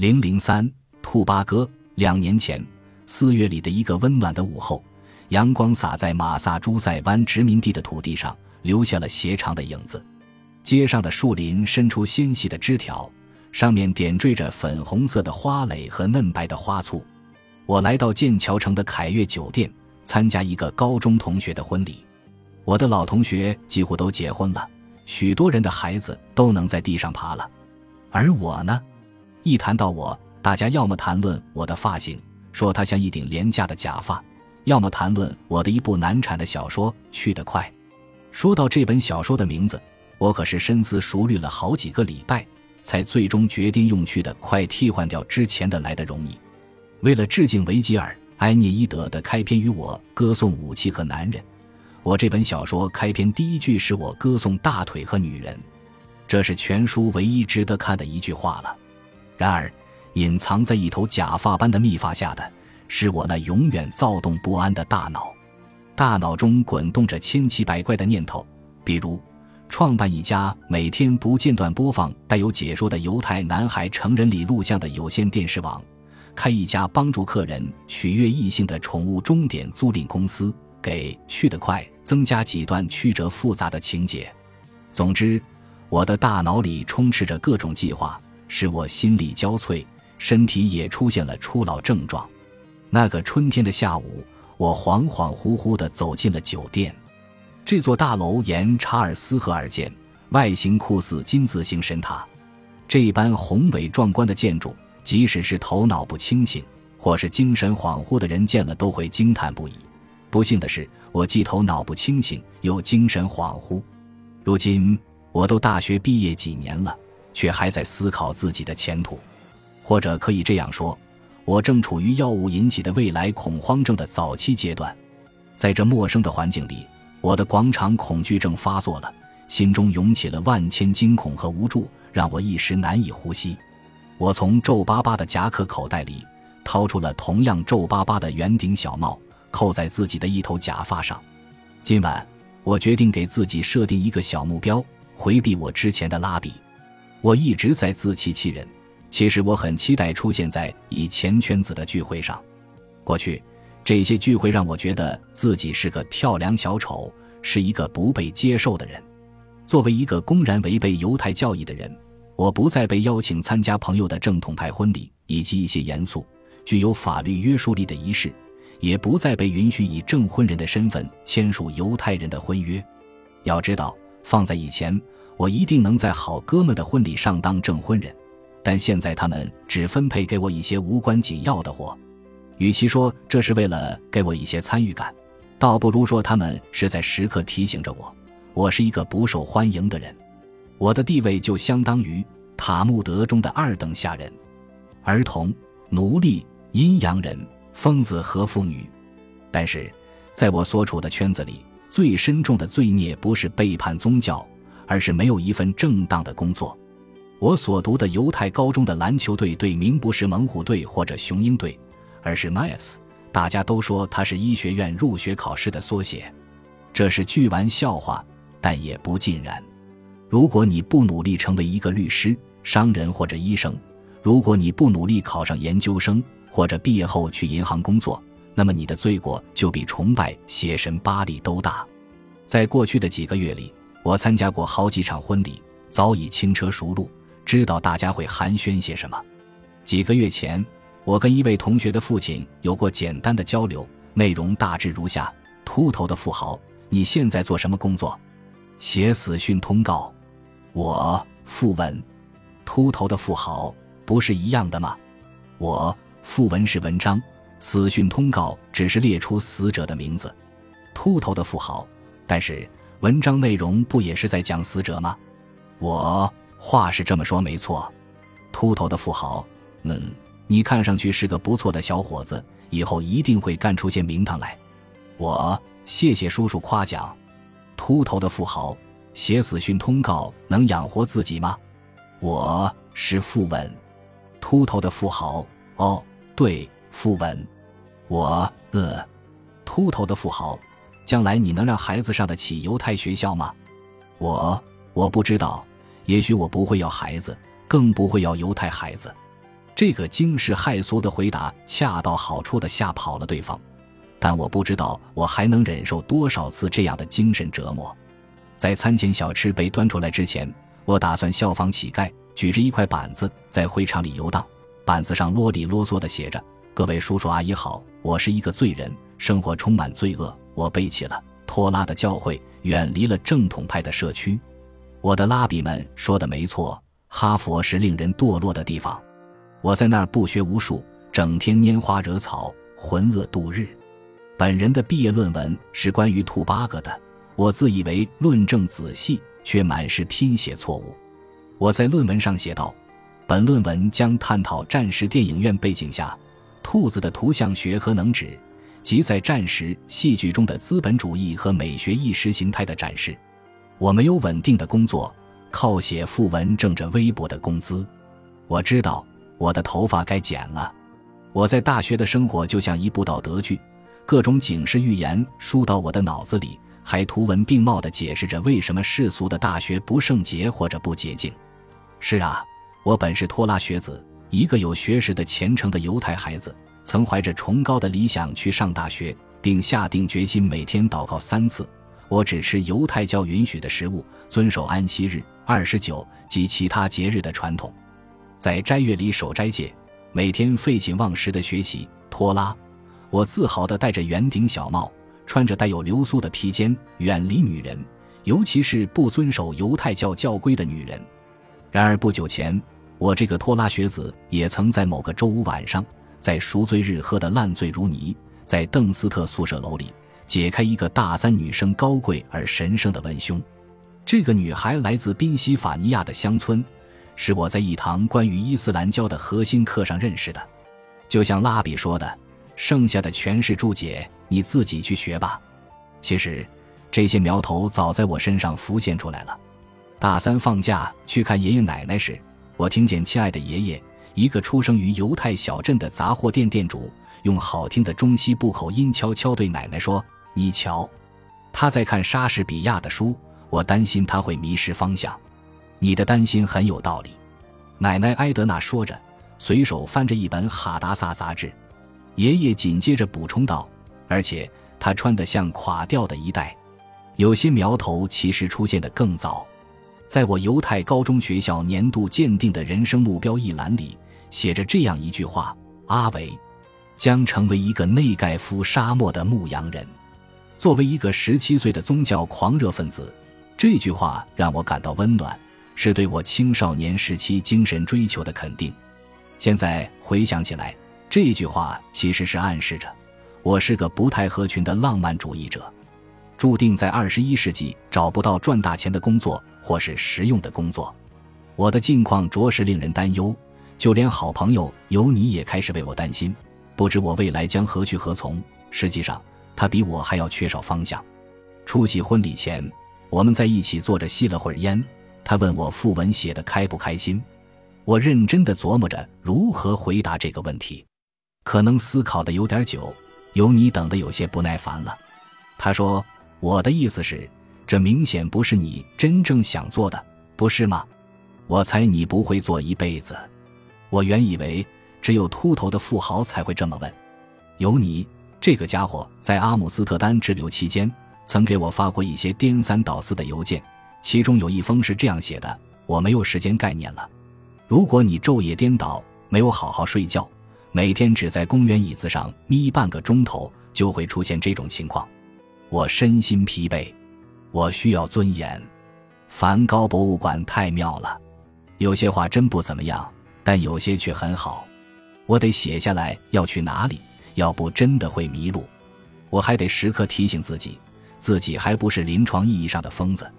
零零三兔八哥。两年前四月里的一个温暖的午后，阳光洒在马萨诸塞湾殖民地的土地上，留下了斜长的影子。街上的树林伸出纤细的枝条，上面点缀着粉红色的花蕾和嫩白的花簇。我来到剑桥城的凯悦酒店，参加一个高中同学的婚礼。我的老同学几乎都结婚了，许多人的孩子都能在地上爬了，而我呢？一谈到我，大家要么谈论我的发型，说它像一顶廉价的假发；要么谈论我的一部难产的小说《去得快》。说到这本小说的名字，我可是深思熟虑了好几个礼拜，才最终决定用“去得快”替换掉之前的来的容易。为了致敬维吉尔·埃涅伊德的开篇于我歌颂武器和男人。我这本小说开篇第一句是我歌颂大腿和女人，这是全书唯一值得看的一句话了。然而，隐藏在一头假发般的密发下的，是我那永远躁动不安的大脑。大脑中滚动着千奇百怪的念头，比如创办一家每天不间断播放带有解说的犹太男孩成人礼录像的有线电视网，开一家帮助客人取悦异性的宠物钟点租赁公司。给去得快增加几段曲折复杂的情节。总之，我的大脑里充斥着各种计划，使我心力交瘁，身体也出现了初老症状。那个春天的下午，我恍恍惚惚地走进了酒店。这座大楼沿查尔斯河而建，外形酷似金字形神塔。这一般宏伟壮观的建筑，即使是头脑不清醒或是精神恍惚的人见了都会惊叹不已。不幸的是，我既头脑不清醒，又精神恍惚。如今我都大学毕业几年了，却还在思考自己的前途，或者可以这样说，我正处于药物引起的未来恐慌症的早期阶段。在这陌生的环境里，我的广场恐惧症发作了，心中涌起了万千惊恐和无助，让我一时难以呼吸。我从皱巴巴的夹克口袋里掏出了同样皱巴巴的圆顶小帽。扣在自己的一头假发上。今晚，我决定给自己设定一个小目标，回避我之前的拉比。我一直在自欺欺人，其实我很期待出现在以前圈子的聚会上。过去，这些聚会让我觉得自己是个跳梁小丑，是一个不被接受的人。作为一个公然违背犹太教义的人，我不再被邀请参加朋友的正统派婚礼以及一些严肃、具有法律约束力的仪式。也不再被允许以证婚人的身份签署犹太人的婚约。要知道，放在以前，我一定能在好哥们的婚礼上当证婚人，但现在他们只分配给我一些无关紧要的活。与其说这是为了给我一些参与感，倒不如说他们是在时刻提醒着我，我是一个不受欢迎的人。我的地位就相当于塔木德中的二等下人，儿童、奴隶、阴阳人。疯子和妇女，但是，在我所处的圈子里，最深重的罪孽不是背叛宗教，而是没有一份正当的工作。我所读的犹太高中的篮球队队名不是猛虎队或者雄鹰队，而是 Mias。大家都说它是医学院入学考试的缩写，这是句玩笑话，但也不尽然。如果你不努力成为一个律师、商人或者医生，如果你不努力考上研究生，或者毕业后去银行工作，那么你的罪过就比崇拜邪神巴利都大。在过去的几个月里，我参加过好几场婚礼，早已轻车熟路，知道大家会寒暄些什么。几个月前，我跟一位同学的父亲有过简单的交流，内容大致如下：秃头的富豪，你现在做什么工作？写死讯通告。我复问：秃头的富豪不是一样的吗？我。副文是文章，死讯通告只是列出死者的名字。秃头的富豪，但是文章内容不也是在讲死者吗？我话是这么说没错。秃头的富豪，嗯，你看上去是个不错的小伙子，以后一定会干出些名堂来。我谢谢叔叔夸奖。秃头的富豪写死讯通告能养活自己吗？我是副文。秃头的富豪，哦。对，富文，我呃，秃头的富豪，将来你能让孩子上得起犹太学校吗？我我不知道，也许我不会要孩子，更不会要犹太孩子。这个惊世骇俗的回答恰到好处地吓跑了对方，但我不知道我还能忍受多少次这样的精神折磨。在餐前小吃被端出来之前，我打算效仿乞丐，举着一块板子在会场里游荡。板子上啰里啰嗦地写着：“各位叔叔阿姨好，我是一个罪人，生活充满罪恶。我背弃了托拉的教诲，远离了正统派的社区。”我的拉比们说的没错，哈佛是令人堕落的地方。我在那儿不学无术，整天拈花惹草，浑噩度日。本人的毕业论文是关于兔八哥的，我自以为论证仔细，却满是拼写错误。我在论文上写道。本论文将探讨战时电影院背景下兔子的图像学和能指，即在战时戏剧中的资本主义和美学意识形态的展示。我没有稳定的工作，靠写副文挣着微薄的工资。我知道我的头发该剪了。我在大学的生活就像一部道德剧，各种警示预言输到我的脑子里，还图文并茂地解释着为什么世俗的大学不圣洁或者不洁净。是啊。我本是拖拉学子，一个有学识的虔诚的犹太孩子，曾怀着崇高的理想去上大学，并下定决心每天祷告三次。我只吃犹太教允许的食物，遵守安息日、二十九及其他节日的传统，在斋月里守斋戒，每天废寝忘食的学习托拉。我自豪地戴着圆顶小帽，穿着带有流苏的披肩，远离女人，尤其是不遵守犹太教教规的女人。然而不久前，我这个拖拉学子也曾在某个周五晚上，在赎罪日喝得烂醉如泥，在邓斯特宿舍楼里解开一个大三女生高贵而神圣的文胸。这个女孩来自宾夕法尼亚的乡村，是我在一堂关于伊斯兰教的核心课上认识的。就像拉比说的，剩下的全是注解，你自己去学吧。其实，这些苗头早在我身上浮现出来了。大三放假去看爷爷奶奶时，我听见亲爱的爷爷，一个出生于犹太小镇的杂货店店主，用好听的中西部口音悄悄对奶奶说：“你瞧，他在看莎士比亚的书，我担心他会迷失方向。”你的担心很有道理，奶奶埃德娜说着，随手翻着一本哈达萨杂志。爷爷紧接着补充道：“而且他穿得像垮掉的一代。”有些苗头其实出现的更早。在我犹太高中学校年度鉴定的人生目标一栏里，写着这样一句话：“阿维将成为一个内盖夫沙漠的牧羊人。”作为一个十七岁的宗教狂热分子，这句话让我感到温暖，是对我青少年时期精神追求的肯定。现在回想起来，这句话其实是暗示着我是个不太合群的浪漫主义者。注定在二十一世纪找不到赚大钱的工作或是实用的工作，我的境况着实令人担忧。就连好朋友尤尼也开始为我担心，不知我未来将何去何从。实际上，他比我还要缺少方向。出席婚礼前，我们在一起坐着吸了会儿烟。他问我副文写的开不开心，我认真的琢磨着如何回答这个问题，可能思考的有点久，尤尼等得有些不耐烦了。他说。我的意思是，这明显不是你真正想做的，不是吗？我猜你不会做一辈子。我原以为只有秃头的富豪才会这么问。有你这个家伙在阿姆斯特丹滞留期间，曾给我发过一些颠三倒四的邮件，其中有一封是这样写的：“我没有时间概念了。如果你昼夜颠倒，没有好好睡觉，每天只在公园椅子上眯半个钟头，就会出现这种情况。”我身心疲惫，我需要尊严。梵高博物馆太妙了，有些画真不怎么样，但有些却很好。我得写下来要去哪里，要不真的会迷路。我还得时刻提醒自己，自己还不是临床意义上的疯子。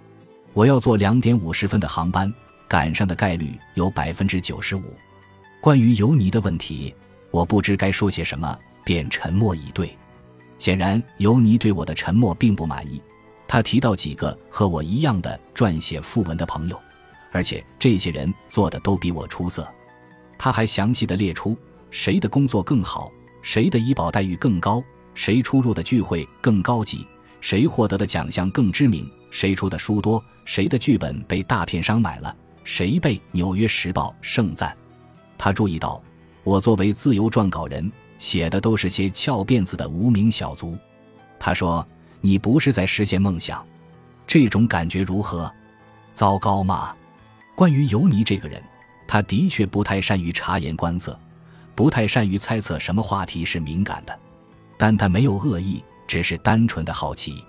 我要坐两点五十分的航班，赶上的概率有百分之九十五。关于尤尼的问题，我不知该说些什么，便沉默以对。显然，尤尼对我的沉默并不满意。他提到几个和我一样的撰写副文的朋友，而且这些人做的都比我出色。他还详细的列出谁的工作更好，谁的医保待遇更高，谁出入的聚会更高级，谁获得的奖项更知名，谁出的书多，谁的剧本被大片商买了，谁被《纽约时报》盛赞。他注意到，我作为自由撰稿人，写的都是些翘辫子的无名小卒。他说：“你不是在实现梦想，这种感觉如何？糟糕吗？”关于尤尼这个人，他的确不太善于察言观色，不太善于猜测什么话题是敏感的，但他没有恶意，只是单纯的好奇。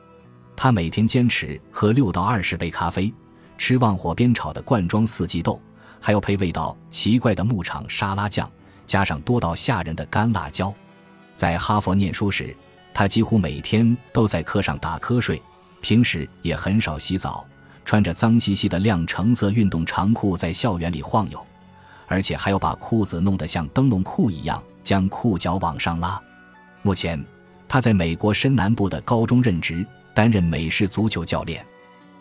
他每天坚持喝六到二十杯咖啡，吃旺火煸炒的罐装四季豆，还要配味道奇怪的牧场沙拉酱，加上多到吓人的干辣椒。在哈佛念书时，他几乎每天都在课上打瞌睡，平时也很少洗澡，穿着脏兮兮的亮橙色运动长裤在校园里晃悠，而且还要把裤子弄得像灯笼裤一样，将裤脚往上拉。目前，他在美国深南部的高中任职。担任美式足球教练，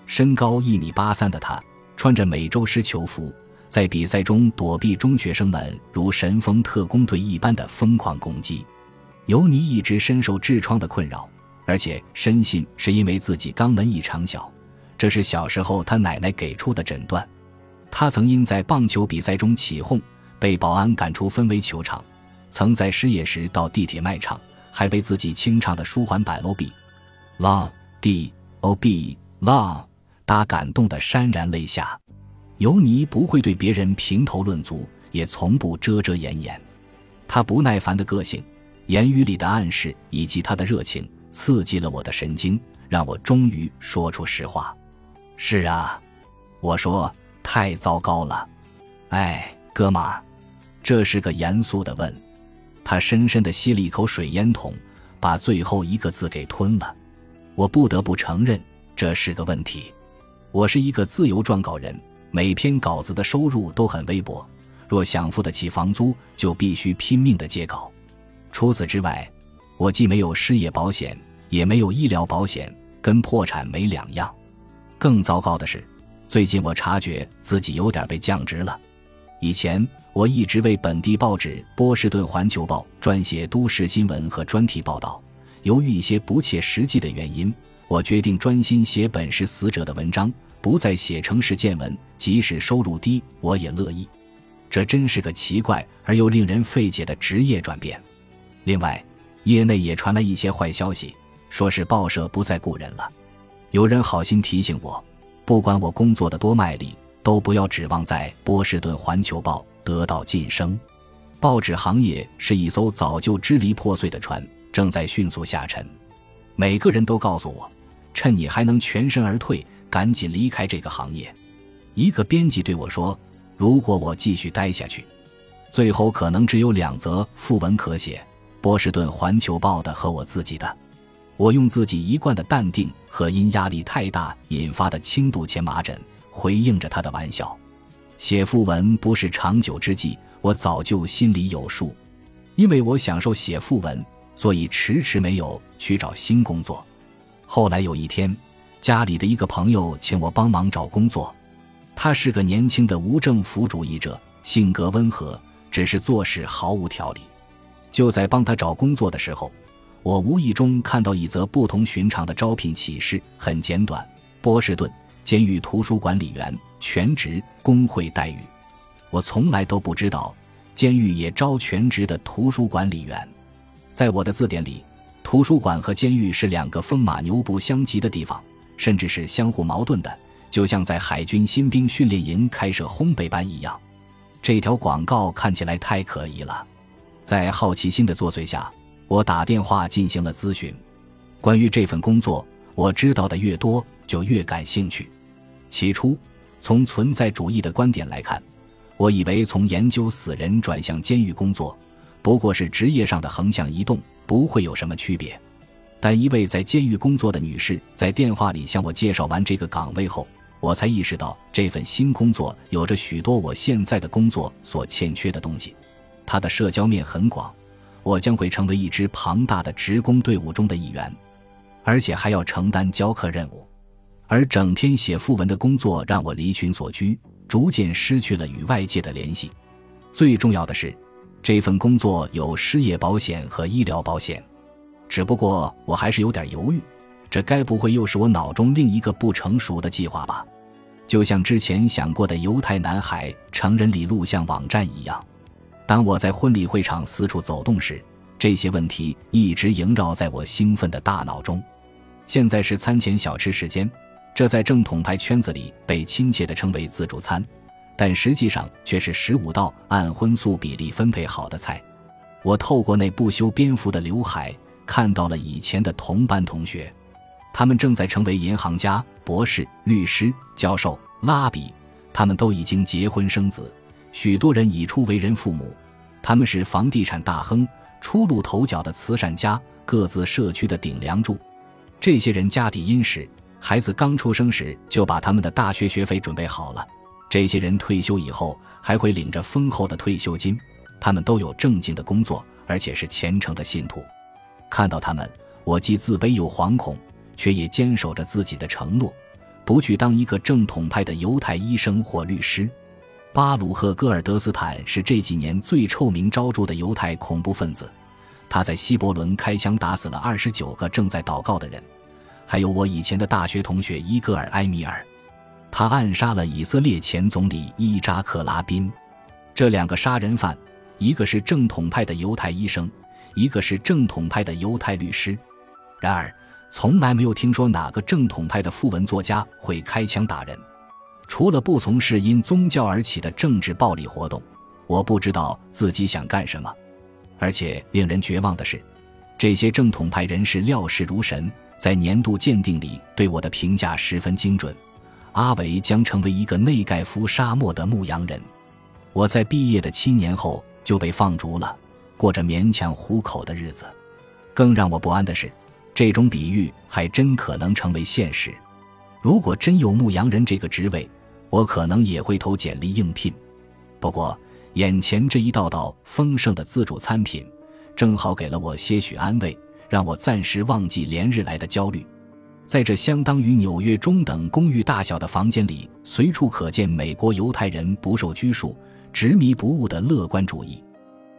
身高一米八三的他，穿着美洲狮球服，在比赛中躲避中学生们如神风特工队一般的疯狂攻击。尤尼一直深受痔疮的困扰，而且深信是因为自己肛门异常小，这是小时候他奶奶给出的诊断。他曾因在棒球比赛中起哄，被保安赶出分威球场；曾在失业时到地铁卖唱，还被自己清唱的舒缓版罗比拉。D O B love，他感动的潸然泪下。尤尼不会对别人评头论足，也从不遮遮掩掩。他不耐烦的个性、言语里的暗示以及他的热情，刺激了我的神经，让我终于说出实话。是啊，我说太糟糕了。哎，哥们儿，这是个严肃的问。他深深的吸了一口水烟筒，把最后一个字给吞了。我不得不承认，这是个问题。我是一个自由撰稿人，每篇稿子的收入都很微薄。若想付得起房租，就必须拼命的接稿。除此之外，我既没有失业保险，也没有医疗保险，跟破产没两样。更糟糕的是，最近我察觉自己有点被降职了。以前我一直为本地报纸《波士顿环球报》撰写都市新闻和专题报道。由于一些不切实际的原因，我决定专心写本是死者的文章，不再写城市见闻。即使收入低，我也乐意。这真是个奇怪而又令人费解的职业转变。另外，业内也传来一些坏消息，说是报社不再雇人了。有人好心提醒我，不管我工作的多卖力，都不要指望在波士顿环球报得到晋升。报纸行业是一艘早就支离破碎的船。正在迅速下沉，每个人都告诉我，趁你还能全身而退，赶紧离开这个行业。一个编辑对我说：“如果我继续待下去，最后可能只有两则副文可写，波士顿环球报的和我自己的。”我用自己一贯的淡定和因压力太大引发的轻度前麻疹回应着他的玩笑。写副文不是长久之计，我早就心里有数，因为我享受写副文。所以迟迟没有去找新工作。后来有一天，家里的一个朋友请我帮忙找工作。他是个年轻的无政府主义者，性格温和，只是做事毫无条理。就在帮他找工作的时候，我无意中看到一则不同寻常的招聘启事，很简短：波士顿监狱图书管理员，全职，工会待遇。我从来都不知道，监狱也招全职的图书管理员。在我的字典里，图书馆和监狱是两个风马牛不相及的地方，甚至是相互矛盾的，就像在海军新兵训练营开设烘焙班一样。这条广告看起来太可疑了。在好奇心的作祟下，我打电话进行了咨询。关于这份工作，我知道的越多，就越感兴趣。起初，从存在主义的观点来看，我以为从研究死人转向监狱工作。不过是职业上的横向移动，不会有什么区别。但一位在监狱工作的女士在电话里向我介绍完这个岗位后，我才意识到这份新工作有着许多我现在的工作所欠缺的东西。她的社交面很广，我将会成为一支庞大的职工队伍中的一员，而且还要承担教课任务。而整天写副文的工作让我离群所居，逐渐失去了与外界的联系。最重要的是。这份工作有失业保险和医疗保险，只不过我还是有点犹豫，这该不会又是我脑中另一个不成熟的计划吧？就像之前想过的犹太男孩成人礼录像网站一样。当我在婚礼会场四处走动时，这些问题一直萦绕在我兴奋的大脑中。现在是餐前小吃时间，这在正统派圈子里被亲切地称为自助餐，但实际上却是十五道按荤素比例分配好的菜。我透过那不修边幅的刘海，看到了以前的同班同学，他们正在成为银行家、博士、律师、教授、拉比，他们都已经结婚生子，许多人已出为人父母。他们是房地产大亨、初露头角的慈善家，各自社区的顶梁柱。这些人家底殷实，孩子刚出生时就把他们的大学学费准备好了。这些人退休以后还会领着丰厚的退休金。他们都有正经的工作，而且是虔诚的信徒。看到他们，我既自卑又惶恐，却也坚守着自己的承诺，不去当一个正统派的犹太医生或律师。巴鲁赫·戈尔德斯坦是这几年最臭名昭著的犹太恐怖分子，他在希伯伦开枪打死了二十九个正在祷告的人，还有我以前的大学同学伊戈尔·埃米尔。他暗杀了以色列前总理伊扎克·拉宾。这两个杀人犯。一个是正统派的犹太医生，一个是正统派的犹太律师。然而，从来没有听说哪个正统派的副文作家会开枪打人。除了不从事因宗教而起的政治暴力活动，我不知道自己想干什么。而且令人绝望的是，这些正统派人士料事如神，在年度鉴定里对我的评价十分精准。阿维将成为一个内盖夫沙漠的牧羊人。我在毕业的七年后。就被放逐了，过着勉强糊口的日子。更让我不安的是，这种比喻还真可能成为现实。如果真有牧羊人这个职位，我可能也会投简历应聘。不过，眼前这一道道丰盛的自助餐品，正好给了我些许安慰，让我暂时忘记连日来的焦虑。在这相当于纽约中等公寓大小的房间里，随处可见美国犹太人不受拘束。执迷不悟的乐观主义，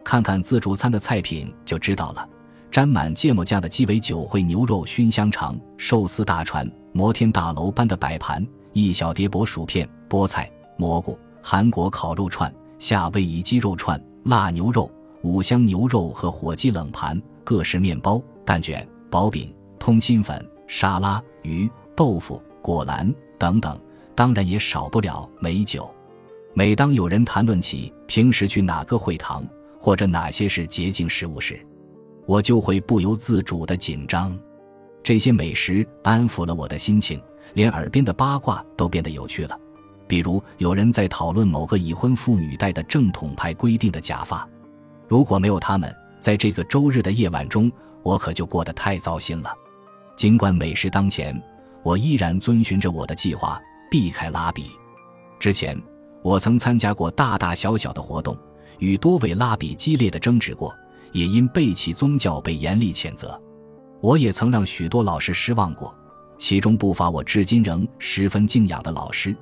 看看自助餐的菜品就知道了。沾满芥末酱的鸡尾酒烩牛肉熏香肠、寿司大船、摩天大楼般的摆盘、一小碟薄薯片、菠菜、蘑菇、韩国烤肉串、夏威夷鸡肉串、辣牛肉、五香牛肉和火鸡冷盘、各式面包、蛋卷、薄饼、通心粉、沙拉、鱼、豆腐、果篮等等，当然也少不了美酒。每当有人谈论起平时去哪个会堂或者哪些是洁净食物时，我就会不由自主的紧张。这些美食安抚了我的心情，连耳边的八卦都变得有趣了。比如有人在讨论某个已婚妇女戴的正统派规定的假发，如果没有他们，在这个周日的夜晚中，我可就过得太糟心了。尽管美食当前，我依然遵循着我的计划，避开拉比。之前。我曾参加过大大小小的活动，与多位拉比激烈的争执过，也因背弃宗教被严厉谴责。我也曾让许多老师失望过，其中不乏我至今仍十分敬仰的老师，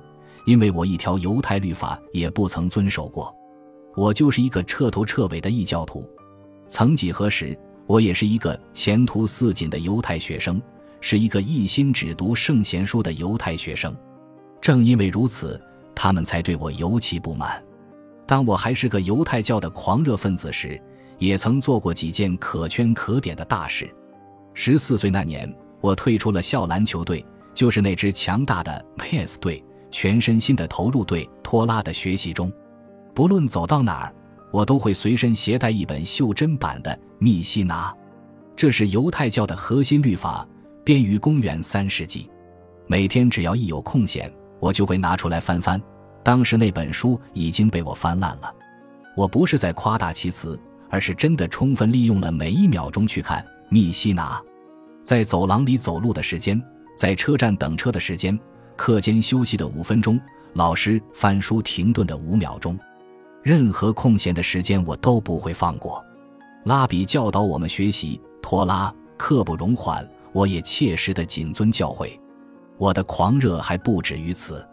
因为我一条犹太律法也不曾遵守过。我就是一个彻头彻尾的异教徒。曾几何时，我也是一个前途似锦的犹太学生，是一个一心只读圣贤书的犹太学生。正因为如此。他们才对我尤其不满。当我还是个犹太教的狂热分子时，也曾做过几件可圈可点的大事。十四岁那年，我退出了校篮球队，就是那支强大的 PS 队，全身心的投入对拖拉的学习中。不论走到哪儿，我都会随身携带一本袖珍版的《密西拿》，这是犹太教的核心律法，编于公元三世纪。每天只要一有空闲。我就会拿出来翻翻，当时那本书已经被我翻烂了。我不是在夸大其词，而是真的充分利用了每一秒钟去看《密西拿》。在走廊里走路的时间，在车站等车的时间，课间休息的五分钟，老师翻书停顿的五秒钟，任何空闲的时间我都不会放过。拉比教导我们学习拖拉，刻不容缓，我也切实的谨遵教诲。我的狂热还不止于此，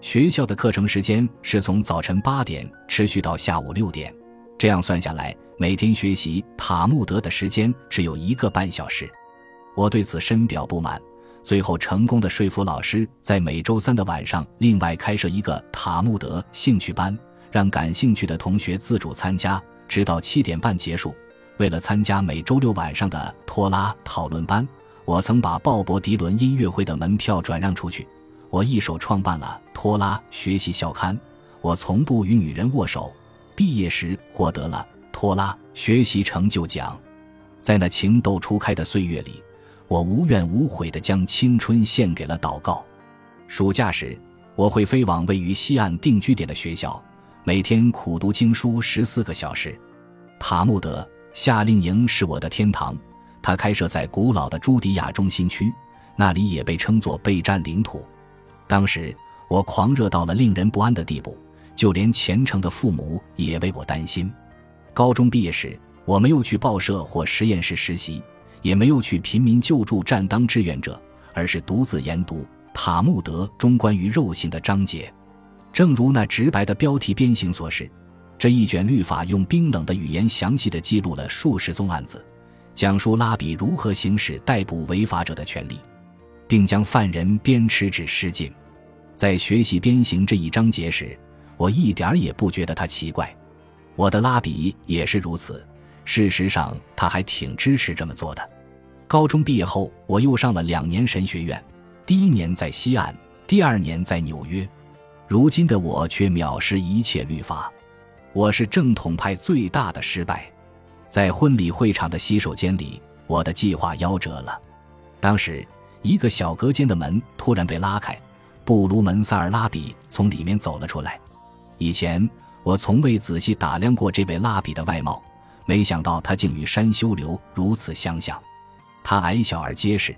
学校的课程时间是从早晨八点持续到下午六点，这样算下来，每天学习塔木德的时间只有一个半小时。我对此深表不满，最后成功的说服老师，在每周三的晚上另外开设一个塔木德兴趣班，让感兴趣的同学自主参加，直到七点半结束。为了参加每周六晚上的拖拉讨论班，我曾把鲍勃迪伦音乐会的门票转让出去。我一手创办了拖拉学习校刊。我从不与女人握手。毕业时获得了拖拉学习成就奖。在那情窦初开的岁月里，我无怨无悔地将青春献给了祷告。暑假时，我会飞往位于西岸定居点的学校，每天苦读经书十四个小时。塔木德夏令营是我的天堂，它开设在古老的朱迪亚中心区，那里也被称作备战领土。当时我狂热到了令人不安的地步，就连虔诚的父母也为我担心。高中毕业时，我没有去报社或实验室实习，也没有去贫民救助站当志愿者，而是独自研读。塔木德中关于肉刑的章节，正如那直白的标题鞭刑所示，这一卷律法用冰冷的语言详细的记录了数十宗案子，讲述拉比如何行使逮捕违法者的权利，并将犯人鞭笞至失禁。在学习鞭刑这一章节时，我一点儿也不觉得他奇怪，我的拉比也是如此。事实上，他还挺支持这么做的。高中毕业后，我又上了两年神学院。第一年在西岸，第二年在纽约。如今的我却藐视一切律法。我是正统派最大的失败。在婚礼会场的洗手间里，我的计划夭折了。当时，一个小隔间的门突然被拉开，布鲁门萨尔拉比从里面走了出来。以前我从未仔细打量过这位拉比的外貌，没想到他竟与山修流如此相像。他矮小而结实。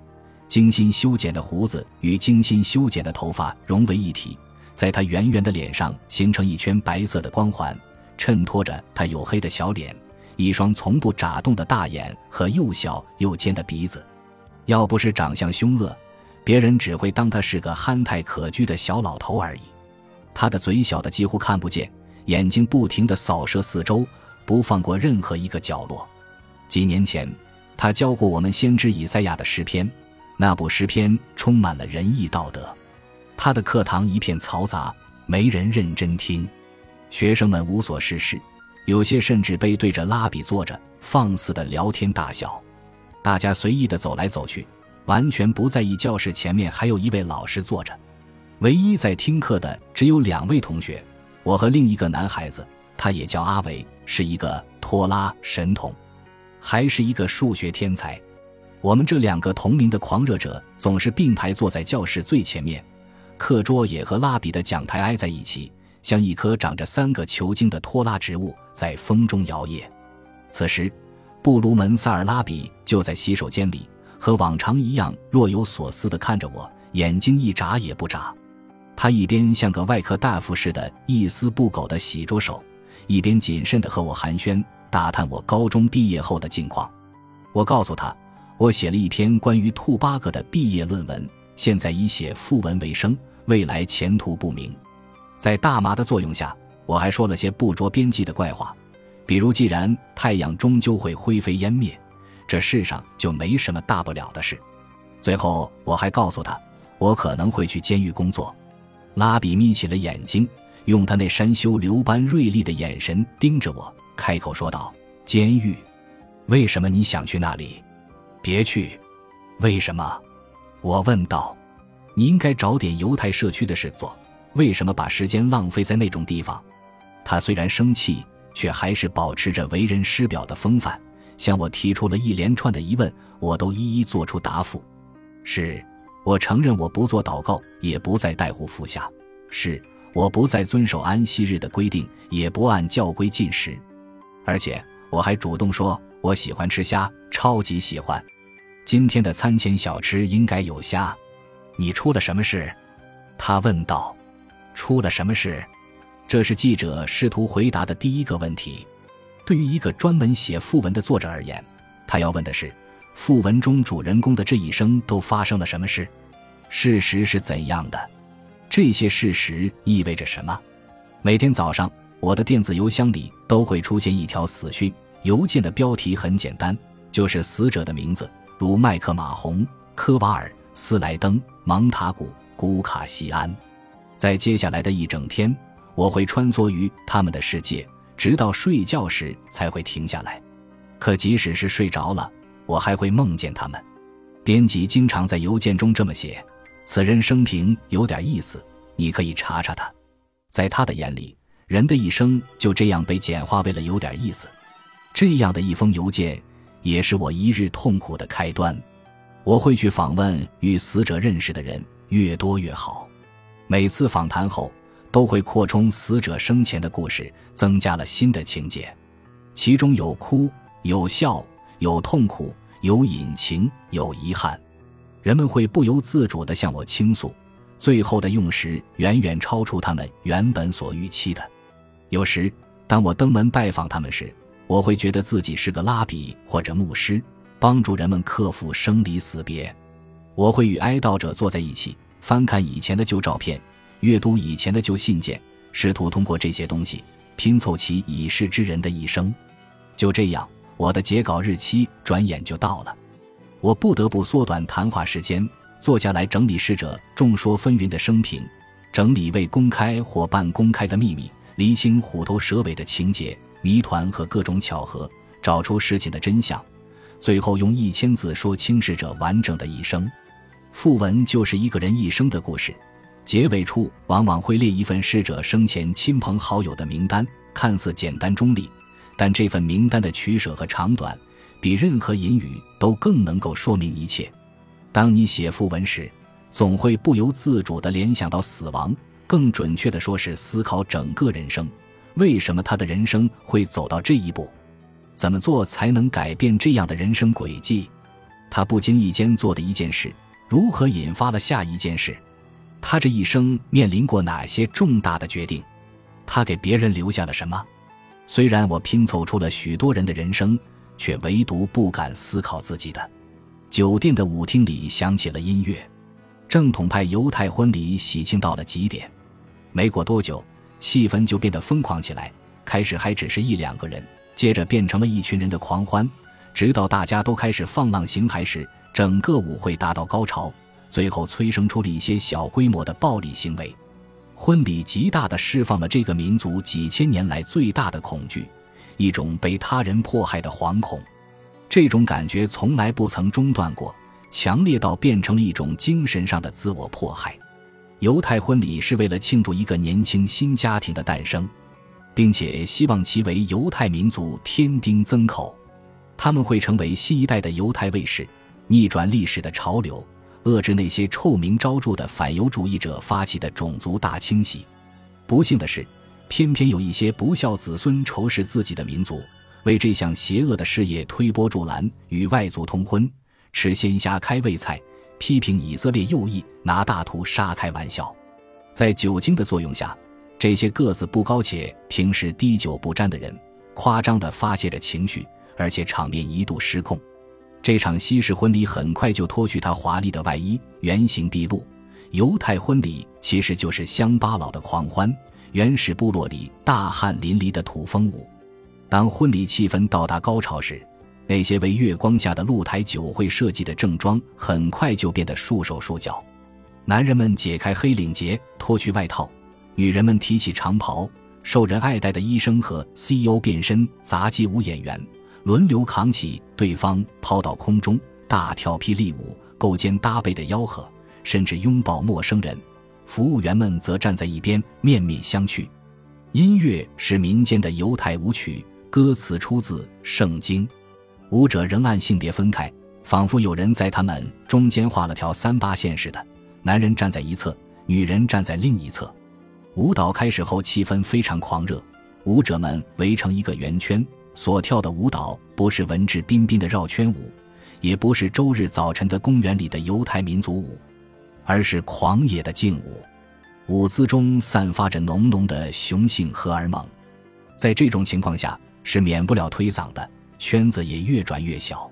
精心修剪的胡子与精心修剪的头发融为一体，在他圆圆的脸上形成一圈白色的光环，衬托着他黝黑的小脸、一双从不眨动的大眼和又小又尖的鼻子。要不是长相凶恶，别人只会当他是个憨态可掬的小老头而已。他的嘴小的几乎看不见，眼睛不停地扫射四周，不放过任何一个角落。几年前，他教过我们先知以赛亚的诗篇。那部诗篇充满了仁义道德，他的课堂一片嘈杂，没人认真听，学生们无所事事，有些甚至背对着拉比坐着，放肆的聊天大笑。大家随意的走来走去，完全不在意教室前面还有一位老师坐着。唯一在听课的只有两位同学，我和另一个男孩子，他也叫阿维，是一个拖拉神童，还是一个数学天才。我们这两个同龄的狂热者总是并排坐在教室最前面，课桌也和拉比的讲台挨在一起，像一棵长着三个球茎的拖拉植物在风中摇曳。此时，布鲁门萨尔拉比就在洗手间里，和往常一样若有所思地看着我，眼睛一眨也不眨。他一边像个外科大夫似的，一丝不苟地洗着手，一边谨慎地和我寒暄，打探我高中毕业后的近况。我告诉他。我写了一篇关于兔八哥的毕业论文，现在以写副文为生，未来前途不明。在大麻的作用下，我还说了些不着边际的怪话，比如既然太阳终究会灰飞烟灭，这世上就没什么大不了的事。最后，我还告诉他，我可能会去监狱工作。拉比眯起了眼睛，用他那山修流般锐利的眼神盯着我，开口说道：“监狱？为什么你想去那里？”别去，为什么？我问道。你应该找点犹太社区的事做，为什么把时间浪费在那种地方？他虽然生气，却还是保持着为人师表的风范，向我提出了一连串的疑问，我都一一做出答复。是，我承认我不做祷告，也不再带护服下；是，我不再遵守安息日的规定，也不按教规进食，而且我还主动说。我喜欢吃虾，超级喜欢。今天的餐前小吃应该有虾。你出了什么事？他问道。出了什么事？这是记者试图回答的第一个问题。对于一个专门写副文的作者而言，他要问的是：副文中主人公的这一生都发生了什么事？事实是怎样的？这些事实意味着什么？每天早上，我的电子邮箱里都会出现一条死讯。邮件的标题很简单，就是死者的名字，如麦克马洪、科瓦尔、斯莱登、芒塔古、古卡西安。在接下来的一整天，我会穿梭于他们的世界，直到睡觉时才会停下来。可即使是睡着了，我还会梦见他们。编辑经常在邮件中这么写：“此人生平有点意思，你可以查查他。”在他的眼里，人的一生就这样被简化为了有点意思。这样的一封邮件，也是我一日痛苦的开端。我会去访问与死者认识的人，越多越好。每次访谈后。都会扩充死者生前的故事，增加了新的情节，其中有哭、有笑、有痛苦、有隐情、有遗憾。人们会不由自主地向我倾诉，最后的用时远远超出他们原本所预期的。有时，当我登门拜访他们时，我会觉得自己是个拉比或者牧师，帮助人们克服生离死别。我会与哀悼者坐在一起，翻看以前的旧照片。阅读以前的旧信件，试图通过这些东西拼凑起已逝之人的一生。就这样，我的截稿日期转眼就到了。我不得不缩短谈话时间，坐下来整理逝者众说纷纭的生平，整理未公开或半公开的秘密，厘清虎头蛇尾的情节、谜团和各种巧合，找出事情的真相，最后用一千字说清逝者完整的一生。讣文就是一个人一生的故事。结尾处往往会列一份逝者生前亲朋好友的名单，看似简单中立，但这份名单的取舍和长短，比任何隐语都更能够说明一切。当你写讣文时，总会不由自主地联想到死亡，更准确地说是思考整个人生：为什么他的人生会走到这一步？怎么做才能改变这样的人生轨迹？他不经意间做的一件事，如何引发了下一件事？他这一生面临过哪些重大的决定？他给别人留下了什么？虽然我拼凑出了许多人的人生，却唯独不敢思考自己的。酒店的舞厅里响起了音乐，正统派犹太婚礼喜庆到了极点。没过多久，气氛就变得疯狂起来。开始还只是一两个人，接着变成了一群人的狂欢，直到大家都开始放浪形骸时，整个舞会达到高潮。最后催生出了一些小规模的暴力行为，婚礼极大地释放了这个民族几千年来最大的恐惧，一种被他人迫害的惶恐。这种感觉从来不曾中断过，强烈到变成了一种精神上的自我迫害。犹太婚礼是为了庆祝一个年轻新家庭的诞生，并且希望其为犹太民族添丁增口。他们会成为新一代的犹太卫士，逆转历史的潮流。遏制那些臭名昭著的反犹主义者发起的种族大清洗。不幸的是，偏偏有一些不孝子孙仇视自己的民族，为这项邪恶的事业推波助澜，与外族通婚，吃鲜虾开胃菜，批评以色列右翼，拿大屠杀开玩笑。在酒精的作用下，这些个子不高且平时滴酒不沾的人，夸张地发泄着情绪，而且场面一度失控。这场西式婚礼很快就脱去他华丽的外衣，原形毕露。犹太婚礼其实就是乡巴佬的狂欢，原始部落里大汗淋漓的土风舞。当婚礼气氛到达高潮时，那些为月光下的露台酒会设计的正装很快就变得束手束脚。男人们解开黑领结，脱去外套；女人们提起长袍。受人爱戴的医生和 CEO 变身杂技舞演员。轮流扛起对方，抛到空中，大跳霹雳舞，勾肩搭背的吆喝，甚至拥抱陌生人。服务员们则站在一边，面面相觑。音乐是民间的犹太舞曲，歌词出自《圣经》。舞者仍按性别分开，仿佛有人在他们中间画了条三八线似的。男人站在一侧，女人站在另一侧。舞蹈开始后，气氛非常狂热，舞者们围成一个圆圈。所跳的舞蹈不是文质彬彬的绕圈舞，也不是周日早晨的公园里的犹太民族舞，而是狂野的劲舞。舞姿中散发着浓浓的雄性荷尔蒙，在这种情况下是免不了推搡的，圈子也越转越小。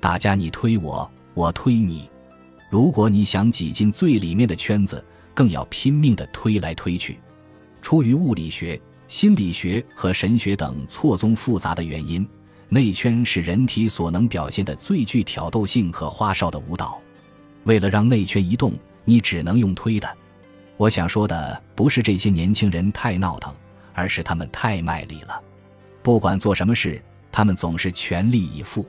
大家你推我，我推你。如果你想挤进最里面的圈子，更要拼命地推来推去。出于物理学。心理学和神学等错综复杂的原因，内圈是人体所能表现的最具挑逗性和花哨的舞蹈。为了让内圈移动，你只能用推的。我想说的不是这些年轻人太闹腾，而是他们太卖力了。不管做什么事，他们总是全力以赴。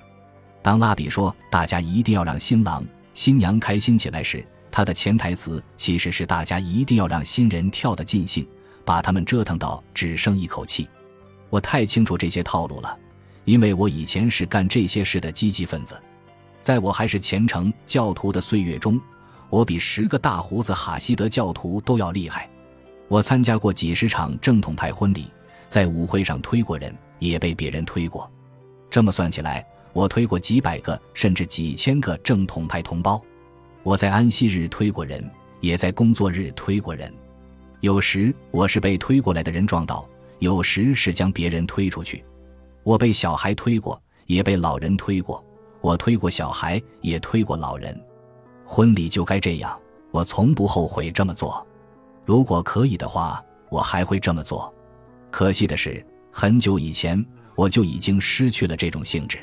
当拉比说“大家一定要让新郎新娘开心起来”时，他的潜台词其实是大家一定要让新人跳得尽兴，把他们折腾到只剩一口气。我太清楚这些套路了，因为我以前是干这些事的积极分子。在我还是虔诚教徒的岁月中，我比十个大胡子哈希德教徒都要厉害。我参加过几十场正统派婚礼，在舞会上推过人，也被别人推过。这么算起来，我推过几百个甚至几千个正统派同胞。我在安息日推过人，也在工作日推过人。有时我是被推过来的人撞到，有时是将别人推出去。我被小孩推过，也被老人推过。我推过小孩，也推过老人。婚礼就该这样，我从不后悔这么做。如果可以的话，我还会这么做。可惜的是，很久以前我就已经失去了这种兴致。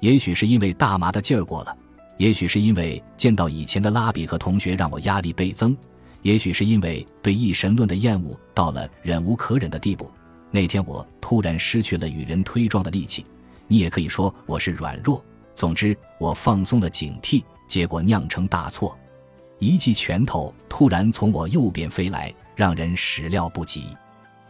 也许是因为大麻的劲儿过了。也许是因为见到以前的拉比和同学让我压力倍增，也许是因为对一神论的厌恶到了忍无可忍的地步。那天我突然失去了与人推撞的力气，你也可以说我是软弱。总之，我放松了警惕，结果酿成大错。一记拳头突然从我右边飞来，让人始料不及。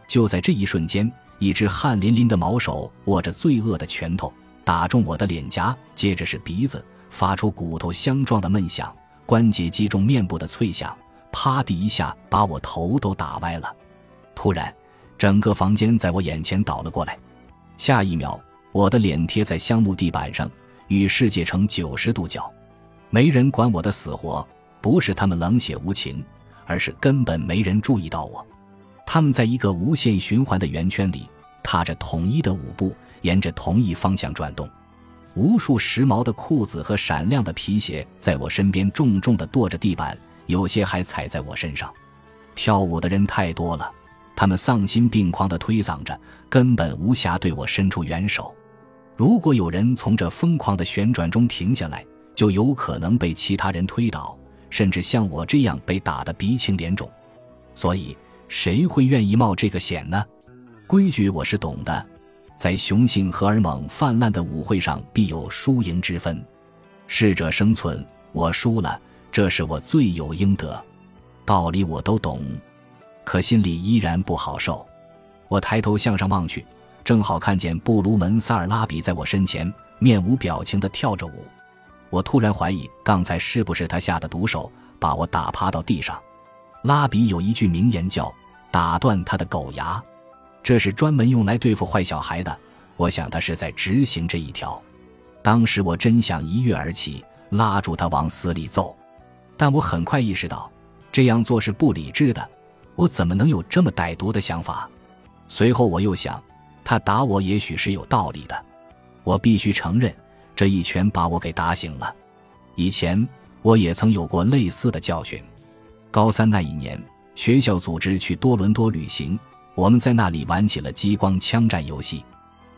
就在这一瞬间，一只汗淋淋的毛手握着罪恶的拳头，打中我的脸颊，接着是鼻子。发出骨头相撞的闷响，关节击中面部的脆响，啪的一下把我头都打歪了。突然，整个房间在我眼前倒了过来。下一秒，我的脸贴在香木地板上，与世界成九十度角。没人管我的死活，不是他们冷血无情，而是根本没人注意到我。他们在一个无限循环的圆圈里，踏着统一的舞步，沿着同一方向转动。无数时髦的裤子和闪亮的皮鞋在我身边重重地跺着地板，有些还踩在我身上。跳舞的人太多了，他们丧心病狂地推搡着，根本无暇对我伸出援手。如果有人从这疯狂的旋转中停下来，就有可能被其他人推倒，甚至像我这样被打得鼻青脸肿。所以，谁会愿意冒这个险呢？规矩我是懂的。在雄性荷尔蒙泛滥的舞会上，必有输赢之分。适者生存，我输了，这是我罪有应得。道理我都懂，可心里依然不好受。我抬头向上望去，正好看见布鲁门萨尔拉比在我身前，面无表情地跳着舞。我突然怀疑，刚才是不是他下的毒手，把我打趴到地上。拉比有一句名言叫“打断他的狗牙”。这是专门用来对付坏小孩的，我想他是在执行这一条。当时我真想一跃而起，拉住他往死里揍，但我很快意识到这样做是不理智的。我怎么能有这么歹毒的想法？随后我又想，他打我也许是有道理的。我必须承认，这一拳把我给打醒了。以前我也曾有过类似的教训。高三那一年，学校组织去多伦多旅行。我们在那里玩起了激光枪战游戏。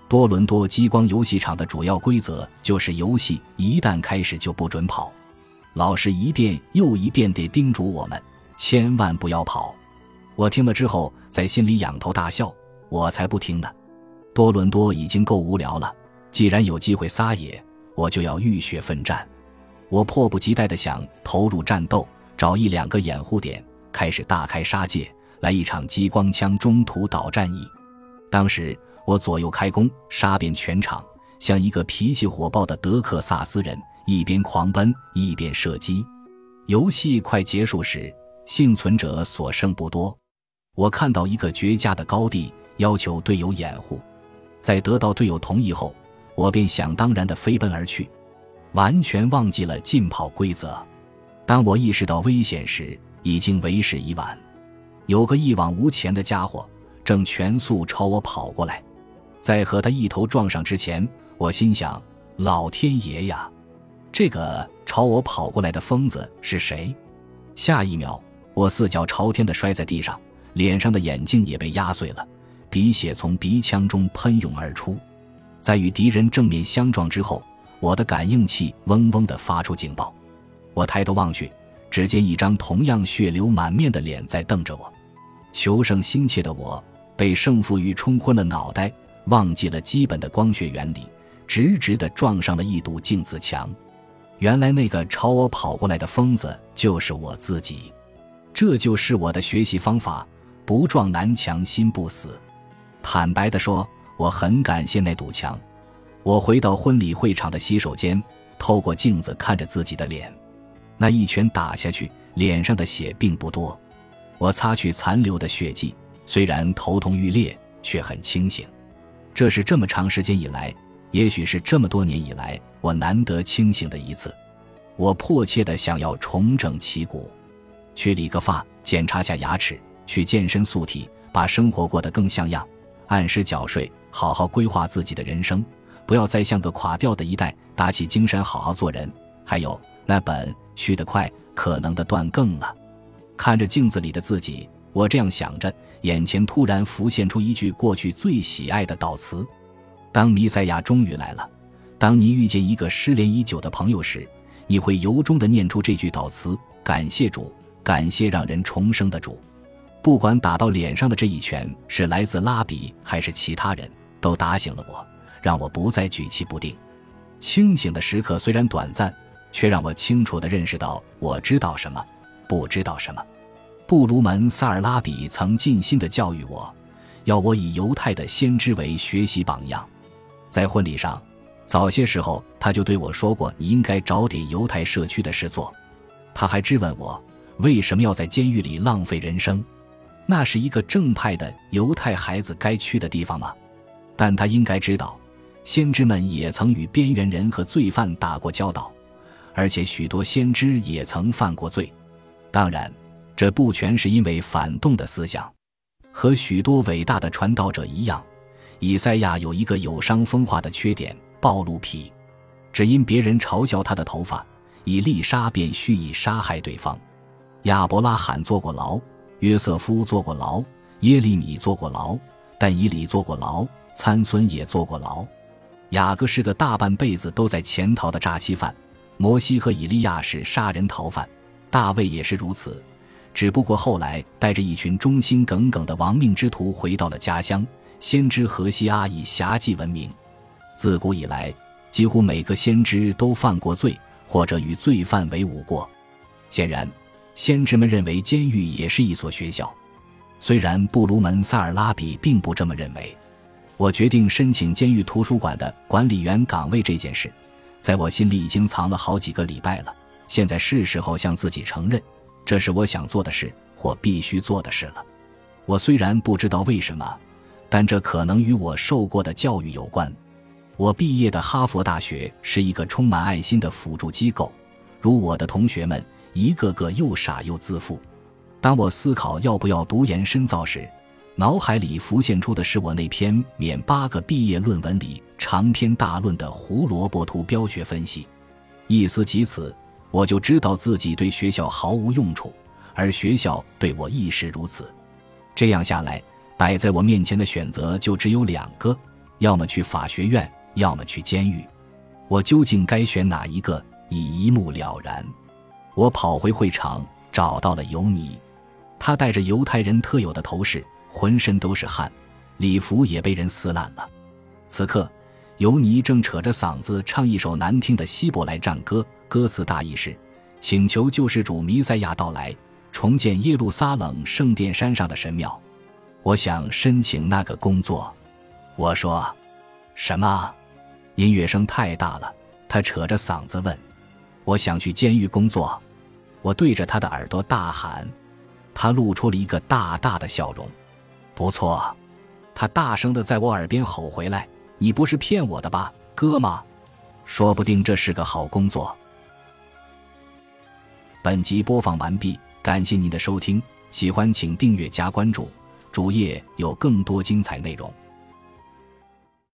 多伦多激光游戏场的主要规则就是，游戏一旦开始就不准跑。老师一遍又一遍地叮嘱我们，千万不要跑。我听了之后，在心里仰头大笑。我才不听呢！多伦多已经够无聊了，既然有机会撒野，我就要浴血奋战。我迫不及待地想投入战斗，找一两个掩护点，开始大开杀戒。来一场激光枪中途岛战役，当时我左右开弓，杀遍全场，像一个脾气火爆的德克萨斯人，一边狂奔一边射击。游戏快结束时，幸存者所剩不多。我看到一个绝佳的高地，要求队友掩护。在得到队友同意后，我便想当然地飞奔而去，完全忘记了竞跑规则。当我意识到危险时，已经为时已晚。有个一往无前的家伙正全速朝我跑过来，在和他一头撞上之前，我心想：老天爷呀，这个朝我跑过来的疯子是谁？下一秒，我四脚朝天的摔在地上，脸上的眼镜也被压碎了，鼻血从鼻腔中喷涌而出。在与敌人正面相撞之后，我的感应器嗡嗡地发出警报。我抬头望去。只见一张同样血流满面的脸在瞪着我。求胜心切的我，被胜负欲冲昏了脑袋，忘记了基本的光学原理，直直地撞上了一堵镜子墙。原来那个朝我跑过来的疯子就是我自己。这就是我的学习方法：不撞南墙心不死。坦白地说，我很感谢那堵墙。我回到婚礼会场的洗手间，透过镜子看着自己的脸。那一拳打下去，脸上的血并不多。我擦去残留的血迹，虽然头痛欲裂，却很清醒。这是这么长时间以来，也许是这么多年以来，我难得清醒的一次。我迫切地想要重整旗鼓，去理个发，检查下牙齿，去健身塑体，把生活过得更像样，按时缴税，好好规划自己的人生。不要再像个垮掉的一代，打起精神好好做人。还有那本续得快，可能的断更了。看着镜子里的自己，我这样想着，眼前突然浮现出一句过去最喜爱的悼词：当弥赛亚终于来了，当你遇见一个失联已久的朋友时，你会由衷的念出这句悼词：感谢主，感谢让人重生的主。不管打到脸上的这一拳是来自拉比还是其他人，都打醒了我。让我不再举棋不定。清醒的时刻虽然短暂，却让我清楚地认识到我知道什么，不知道什么。布鲁门萨尔拉比曾尽心地教育我，要我以犹太的先知为学习榜样。在婚礼上，早些时候他就对我说过：“你应该找点犹太社区的事做。”他还质问我为什么要在监狱里浪费人生？那是一个正派的犹太孩子该去的地方吗？但他应该知道。先知们也曾与边缘人和罪犯打过交道，而且许多先知也曾犯过罪。当然，这不全是因为反动的思想。和许多伟大的传道者一样，以赛亚有一个有伤风化的缺点——暴露癖。只因别人嘲笑他的头发，以利沙便蓄意杀害对方。亚伯拉罕坐过牢，约瑟夫坐过牢，耶利米坐过牢，但以理坐过牢，参孙也坐过牢。雅各是个大半辈子都在潜逃的诈欺犯，摩西和以利亚是杀人逃犯，大卫也是如此。只不过后来带着一群忠心耿耿的亡命之徒回到了家乡。先知何西阿以侠迹闻名，自古以来，几乎每个先知都犯过罪，或者与罪犯为伍过。显然，先知们认为监狱也是一所学校，虽然布鲁门萨尔拉比并不这么认为。我决定申请监狱图书馆的管理员岗位这件事，在我心里已经藏了好几个礼拜了。现在是时候向自己承认，这是我想做的事或必须做的事了。我虽然不知道为什么，但这可能与我受过的教育有关。我毕业的哈佛大学是一个充满爱心的辅助机构，如我的同学们，一个个又傻又自负。当我思考要不要读研深造时，脑海里浮现出的是我那篇免八个毕业论文里长篇大论的胡萝卜图标学分析，一思及此，我就知道自己对学校毫无用处，而学校对我亦是如此。这样下来，摆在我面前的选择就只有两个：要么去法学院，要么去监狱。我究竟该选哪一个，已一目了然。我跑回会场，找到了尤尼，他戴着犹太人特有的头饰。浑身都是汗，礼服也被人撕烂了。此刻，尤尼正扯着嗓子唱一首难听的希伯来战歌，歌词大意是：请求救世主弥赛亚到来，重建耶路撒冷圣殿山上的神庙。我想申请那个工作。我说：“什么？”音乐声太大了，他扯着嗓子问：“我想去监狱工作。”我对着他的耳朵大喊，他露出了一个大大的笑容。不错，他大声的在我耳边吼回来：“你不是骗我的吧，哥吗？说不定这是个好工作。”本集播放完毕，感谢您的收听，喜欢请订阅加关注，主页有更多精彩内容。